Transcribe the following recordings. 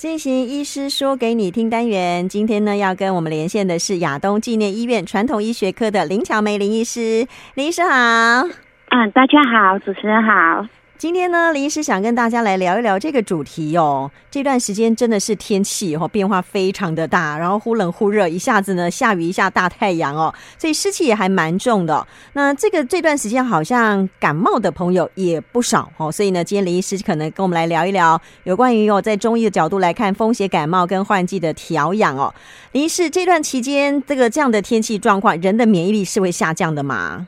进行医师说给你听单元，今天呢要跟我们连线的是亚东纪念医院传统医学科的林巧梅林医师，林医师好。嗯，大家好，主持人好。今天呢，林医师想跟大家来聊一聊这个主题哦。这段时间真的是天气哦变化非常的大，然后忽冷忽热，一下子呢下雨，一下大太阳哦，所以湿气也还蛮重的。那这个这段时间好像感冒的朋友也不少哦，所以呢，今天林医师可能跟我们来聊一聊有关于哦在中医的角度来看风邪感冒跟换季的调养哦。林医师，这段期间这个这样的天气状况，人的免疫力是会下降的吗？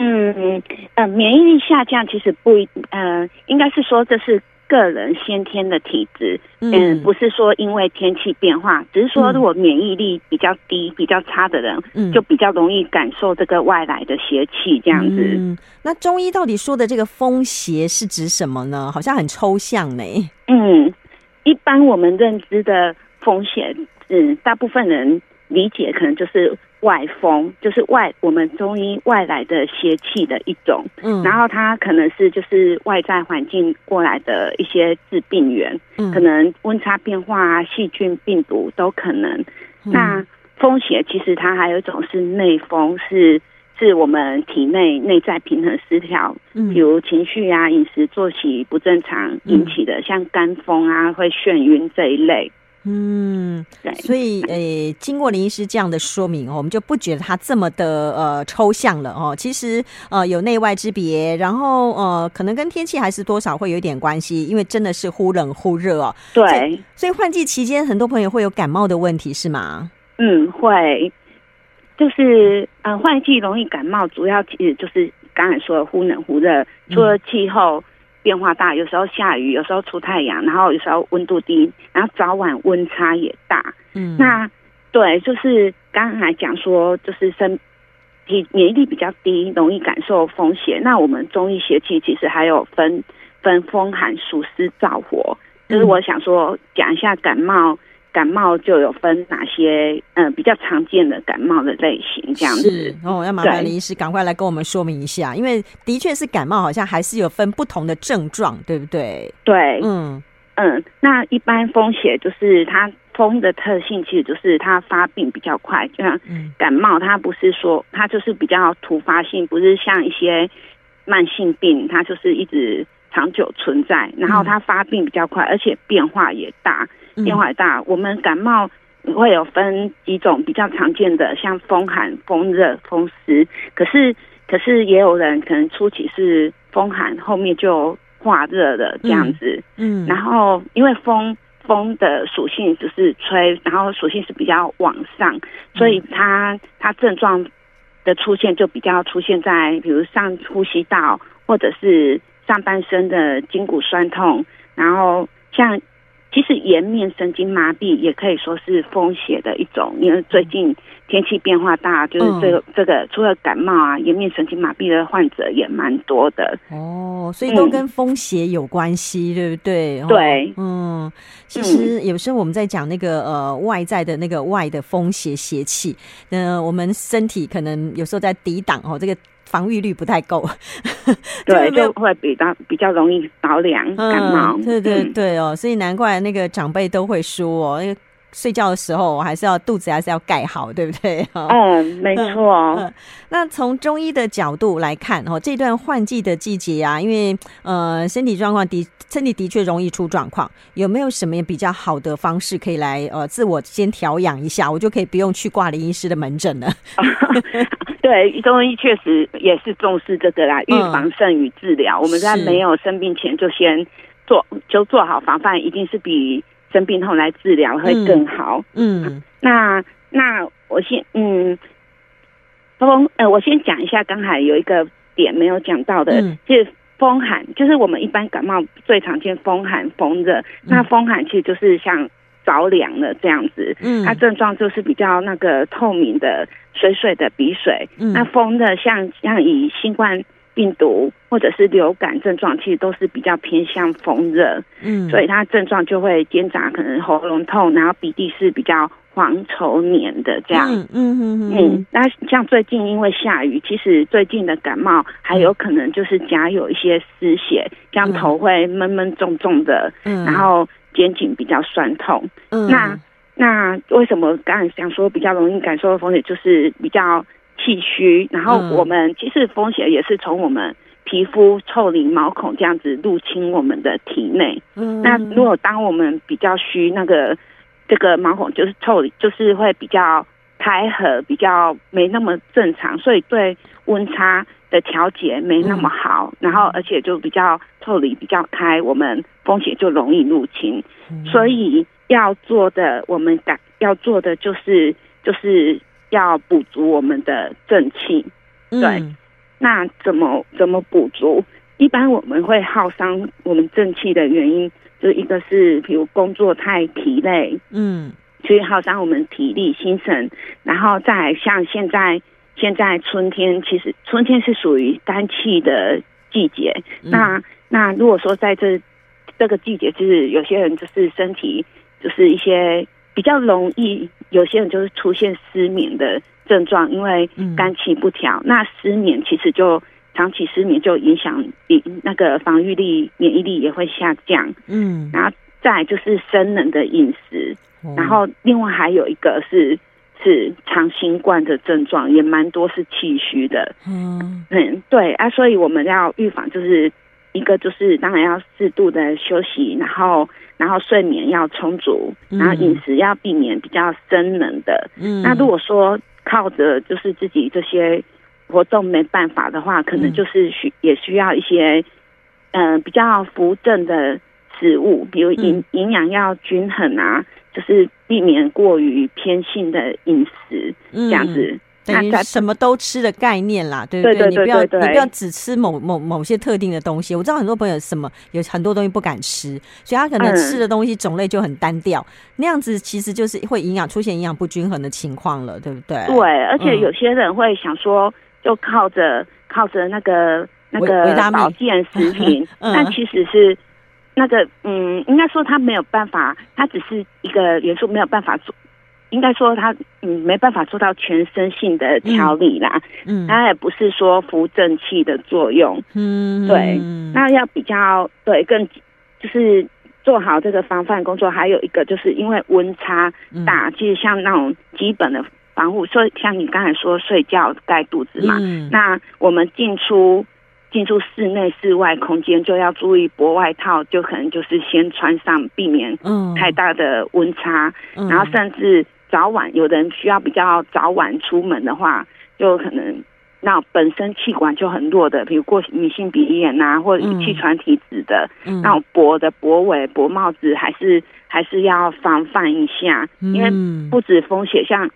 嗯呃，免疫力下降其实不一，呃，应该是说这是个人先天的体质，嗯、呃，不是说因为天气变化，只是说如果免疫力比较低、比较差的人，嗯，就比较容易感受这个外来的邪气这样子。嗯，那中医到底说的这个风邪是指什么呢？好像很抽象呢。嗯，一般我们认知的风邪，嗯，大部分人理解可能就是。外风就是外，我们中医外来的邪气的一种，嗯，然后它可能是就是外在环境过来的一些致病源，嗯，可能温差变化啊，细菌、病毒都可能。嗯、那风邪其实它还有一种是内风，是是我们体内内在平衡失调，嗯，比如情绪啊、饮食、作息不正常引起的，嗯、像肝风啊、会眩晕这一类。嗯，对，所以呃，经过林医师这样的说明哦，我们就不觉得它这么的呃抽象了哦。其实呃有内外之别，然后呃可能跟天气还是多少会有一点关系，因为真的是忽冷忽热哦。对，所以换季期间很多朋友会有感冒的问题是吗？嗯，会，就是呃换季容易感冒，主要其实就是刚才说的忽冷忽热，除了气候。嗯变化大，有时候下雨，有时候出太阳，然后有时候温度低，然后早晚温差也大。嗯，那对，就是刚才讲说，就是身体免疫力比较低，容易感受风邪。那我们中医邪气其实还有分分风寒暑湿燥火，就是我想说讲一下感冒。感冒就有分哪些嗯、呃、比较常见的感冒的类型这样子。哦，要麻烦林医师赶快来跟我们说明一下，因为的确是感冒，好像还是有分不同的症状，对不对？对，嗯。嗯，那一般风邪就是它风的特性，其实就是它发病比较快，就像感冒，它不是说它就是比较突发性，不是像一些慢性病，它就是一直长久存在，然后它发病比较快，而且变化也大。变化大，我们感冒会有分几种比较常见的，像风寒、风热、风湿。可是，可是也有人可能初期是风寒，后面就化热了这样子。嗯，然后因为风风的属性就是吹，然后属性是比较往上，所以它它症状的出现就比较出现在比如上呼吸道或者是上半身的筋骨酸痛，然后像。其实颜面神经麻痹也可以说是风邪的一种，因为最近天气变化大，就是这个、嗯、这个除了感冒啊，颜面神经麻痹的患者也蛮多的。哦，所以都跟风邪有关系，嗯、对不对？对，嗯，其实有时候我们在讲那个呃外在的那个外的风邪邪气，那我们身体可能有时候在抵挡哦这个。防御率不太够，对，就会比较比较容易着凉感冒。嗯，对对对哦，所以难怪那个长辈都会说哦，那个。睡觉的时候，我还是要肚子还是要盖好，对不对？嗯，没错。嗯，那从中医的角度来看，哦，这段换季的季节啊，因为呃，身体状况的身体的确容易出状况，有没有什么比较好的方式可以来呃自我先调养一下，我就可以不用去挂林医师的门诊了？对，中医确实也是重视这个啦，预防胜于治疗。嗯，我们在没有生病前就先做，就做好防范，一定是比。生病后来治疗会更好。嗯，嗯，那那我先嗯，风呃，我先讲一下，刚才有一个点没有讲到的，嗯、就是风寒，就是我们一般感冒最常见风寒、风热。嗯、那风寒其实就是像着凉了这样子，嗯，它症状就是比较那个透明的水水的鼻水。嗯，那风的像像以新冠。病毒或者是流感症状，其实都是比较偏向风热，嗯，所以它症状就会兼杂可能喉咙痛，然后鼻涕是比较黄稠黏的这样，嗯嗯嗯嗯。那像最近因为下雨，其实最近的感冒还有可能就是夹有一些湿血，这样头会闷闷重重的，嗯，然后。肩颈比较酸痛。嗯，那那为什么刚才想说比较容易感受的风险就是比较气虚？然后我们其实风险也是从我们皮肤、腠理、毛孔这样子入侵我们的体内。嗯，那如果当我们比较虚，那个这个毛孔就是腠理，就是会比较开合，比较没那么正常，所以对温差的调节没那么好，嗯、然后而且就比较腠理比较开，我们风险就容易入侵。嗯、所以要做的，我们感要做的就是就是要补足我们的正气。对，嗯、那怎么怎么补足？一般我们会耗伤我们正气的原因，就一个是比如工作太疲累，嗯，所以耗伤我们体力、心神，然后再像现在。现在春天其实春天是属于干气的季节，嗯、那那如果说在这这个季节，就是有些人就是身体就是一些比较容易，有些人就是出现失眠的症状，因为肝气不调。嗯、那失眠其实就长期失眠就影响那个防御力、免疫力也会下降。嗯，然后再就是生冷的饮食，嗯、然后另外还有一个是。是长新冠的症状，也蛮多是气虚的。嗯嗯，对啊，所以我们要预防，就是一个就是当然要适度的休息，然后然后睡眠要充足，然后饮食要避免比较生冷的。嗯，那如果说靠着就是自己这些活动没办法的话，可能就是需也需要一些嗯、呃、比较扶正的食物，比如营营养要均衡啊。就是避免过于偏性的饮食，这样子，嗯、等于什么都吃的概念啦，对不对？对对对对对，你不要你不要只吃某某某些特定的东西。我知道很多朋友什么有很多东西不敢吃，所以他可能吃的东西种类就很单调，嗯、那样子其实就是会营养出现营养不均衡的情况了，对不对？对，而且有些人会想说，就靠着靠着那个那个保健食品，嗯、但其实是。那个，嗯，应该说它没有办法，它只是一个元素，没有办法做。应该说他，嗯，没办法做到全身性的调理啦。嗯，它也不是说扶正气的作用。嗯，对。那要比较对，更就是做好这个防范工作。还有一个就是因为温差大，其实像那种基本的防护，所以像你刚才说睡觉盖肚子嘛。嗯。那我们进出。进出室内、室外空间就要注意薄外套，就可能就是先穿上，避免太大的温差。嗯、然后甚至早晚，有人需要比较早晚出门的话，就可能那本身气管就很弱的，比如过敏性鼻炎啊，或者气喘体质的，嗯、那种薄的薄围、薄帽子，还是还是要防范一下，因为不止风险，像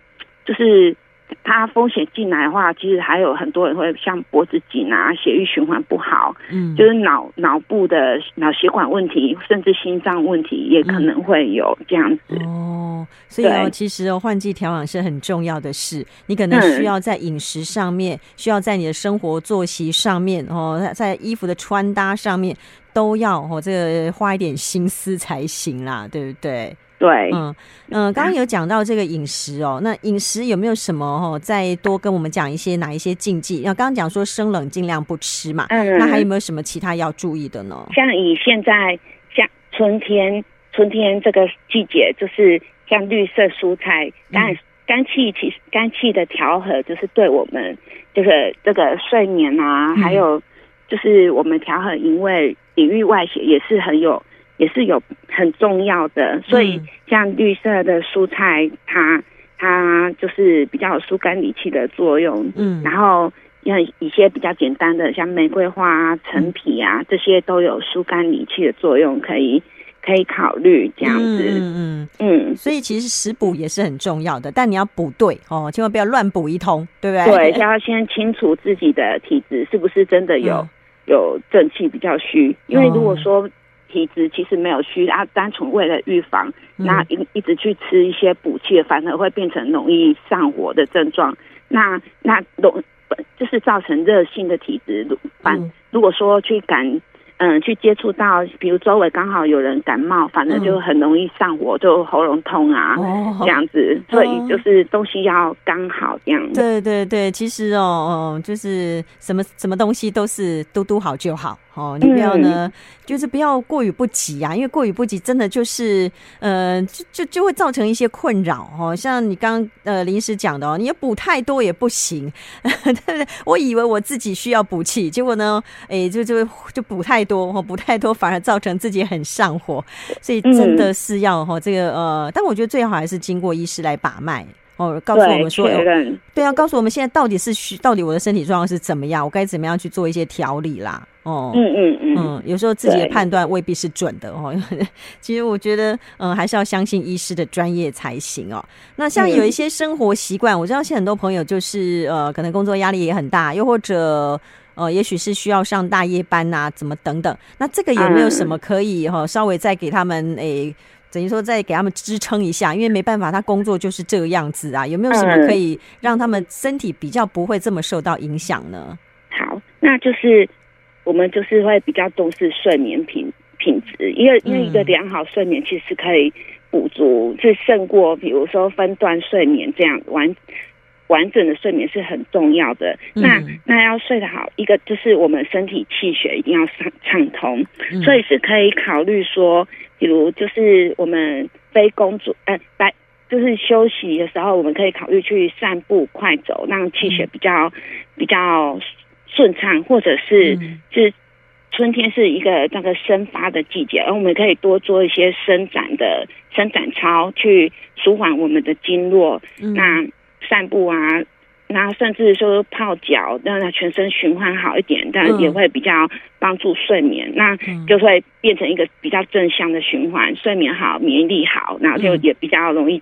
就是。它风险进来的话，其实还有很多人会像脖子紧啊，血液循环不好，嗯，就是脑脑部的脑血管问题，甚至心脏问题也可能会有这样子。嗯、哦，所以哦，其实哦，换季调养是很重要的事。你可能需要在饮食上面，嗯、需要在你的生活作息上面，哦，在衣服的穿搭上面都要哦，这个花一点心思才行啦，对不对？对，嗯嗯，刚刚有讲到这个饮食哦，那饮食有没有什么哦？再多跟我们讲一些哪一些禁忌？要刚刚讲说生冷尽量不吃嘛，嗯，那还有没有什么其他要注意的呢？像以现在像春天，春天这个季节，就是像绿色蔬菜，肝肝气其实肝气的调和，就是对我们就是这个睡眠啊，嗯、还有就是我们调和营卫、抵御外邪也是很有。也是有很重要的，所以像绿色的蔬菜，它它就是比较有疏肝理气的作用。嗯，然后像一些比较简单的，像玫瑰花啊、陈皮啊，这些都有疏肝理气的作用，可以可以考虑这样子。嗯嗯嗯。所以其实食补也是很重要的，但你要补对哦，千万不要乱补一通，对不对？对，要先清楚自己的体质是不是真的有、嗯、有正气比较虚，因为如果说。体质其实没有虚啊，单纯为了预防，那一一直去吃一些补气，反而会变成容易上火的症状。那那容就是造成热性的体质。反如果说去感。嗯，去接触到，比如周围刚好有人感冒，反正就很容易上火，就喉咙痛啊，哦、这样子。所以就是东西要刚好这样。对对对，其实哦哦，就是什么什么东西都是嘟嘟好就好哦，你不要呢，嗯、就是不要过于不及啊，因为过于不及真的就是，呃，就就就会造成一些困扰哦。像你刚呃临时讲的哦，你要补太多也不行，对不对？我以为我自己需要补气，结果呢，哎，就就就补太多哦，补太多反而造成自己很上火，所以真的是要哈、嗯、这个呃，但我觉得最好还是经过医师来把脉。哦，告诉我们说，对，对啊，告诉我们现在到底是需，到底我的身体状况是怎么样，我该怎么样去做一些调理啦。哦，嗯嗯嗯，嗯，有时候自己的判断未必是准的哦。其实我觉得，嗯，还是要相信医师的专业才行哦。那像有一些生活习惯，我知道现在很多朋友就是呃，可能工作压力也很大，又或者呃，也许是需要上大夜班呐，怎么等等。那这个有没有什么可以哈，稍微再给他们诶？等于说再给他们支撑一下，因为没办法，他工作就是这个样子啊。有没有什么可以让他们身体比较不会这么受到影响呢？好，那就是我们就是会比较重视睡眠品品质，因为因为一个良好睡眠其实可以补足，是胜过比如说分段睡眠这样完。完整的睡眠是很重要的。那那要睡得好，一个就是我们身体气血一定要畅畅通，所以是可以考虑说，比如就是我们非工作，呃，白就是休息的时候，我们可以考虑去散步、快走，让气血比较比较顺畅，或者是是春天是一个那个生发的季节，而我们可以多做一些伸展的伸展操，去舒缓我们的经络。那散步啊，然后甚至说泡脚，让它全身循环好一点，但也会比较帮助睡眠，嗯、那就会变成一个比较正向的循环，睡眠好，免疫力好，然后就也比较容易。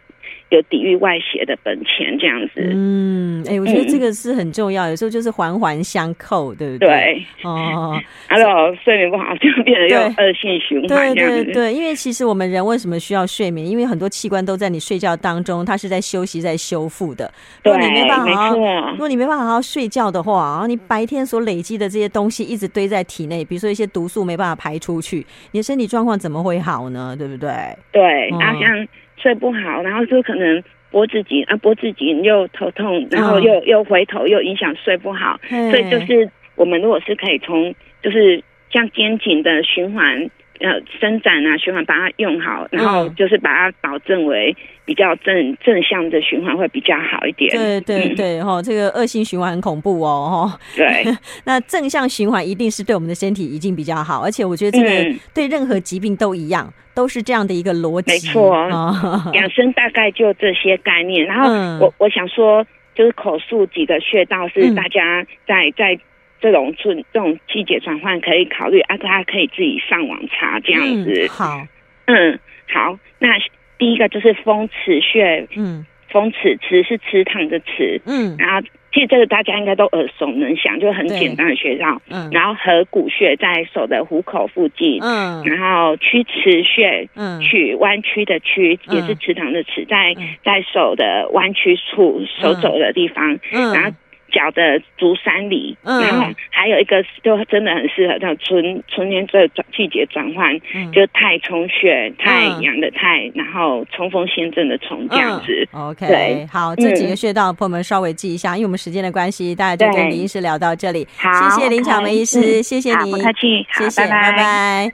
有抵御外邪的本钱这样子，嗯，哎、欸，我觉得这个是很重要，嗯、有时候就是环环相扣，对不对？对，哦，还有睡眠不好就变得又恶性循环，对对对，对，因为其实我们人为什么需要睡眠？因为很多器官都在你睡觉当中，它是在休息、在修复的。如果你没办法好好，如果你没办法好好睡觉的话，然后你白天所累积的这些东西一直堆在体内，比如说一些毒素没办法排出去，你的身体状况怎么会好呢？对不对？对，然后像。睡不好，然后就可能脖子紧啊，脖子紧又头痛，然后又、哦、又回头，又影响睡不好。所以就是我们如果是可以从就是像肩颈的循环呃伸展啊循环把它用好，然后就是把它保证为比较正正向的循环会比较好一点。对对对，哈、嗯，这个恶性循环很恐怖哦，哈。对，那正向循环一定是对我们的身体一定比较好，而且我觉得这个对任何疾病都一样。都是这样的一个逻辑，没错。养生大概就这些概念。然后我我想说，就是口述几个穴道是大家在在这种春这种季节转换可以考虑啊，大家可以自己上网查这样子。好，嗯，好。那第一个就是风池穴，嗯，风池池是池塘的池，嗯，然后。其实这个大家应该都耳熟能详，就很简单的穴道。嗯，然后合谷穴在手的虎口附近。嗯，然后曲池穴，嗯，曲弯曲的曲也是池塘的池，在在手的弯曲处，手肘的地方。嗯，然后。脚的足三里，嗯、然后还有一个就真的很适合到春春天这转季节转换，嗯、就太冲穴，太阳的太，然后冲锋陷阵的冲这样子。嗯、OK，对好，这几个穴道朋友们稍微记一下，嗯、因为我们时间的关系，大家就跟林医师聊到这里。好，谢谢林巧梅医师，嗯、谢谢你，不客气，谢谢，拜拜。拜拜。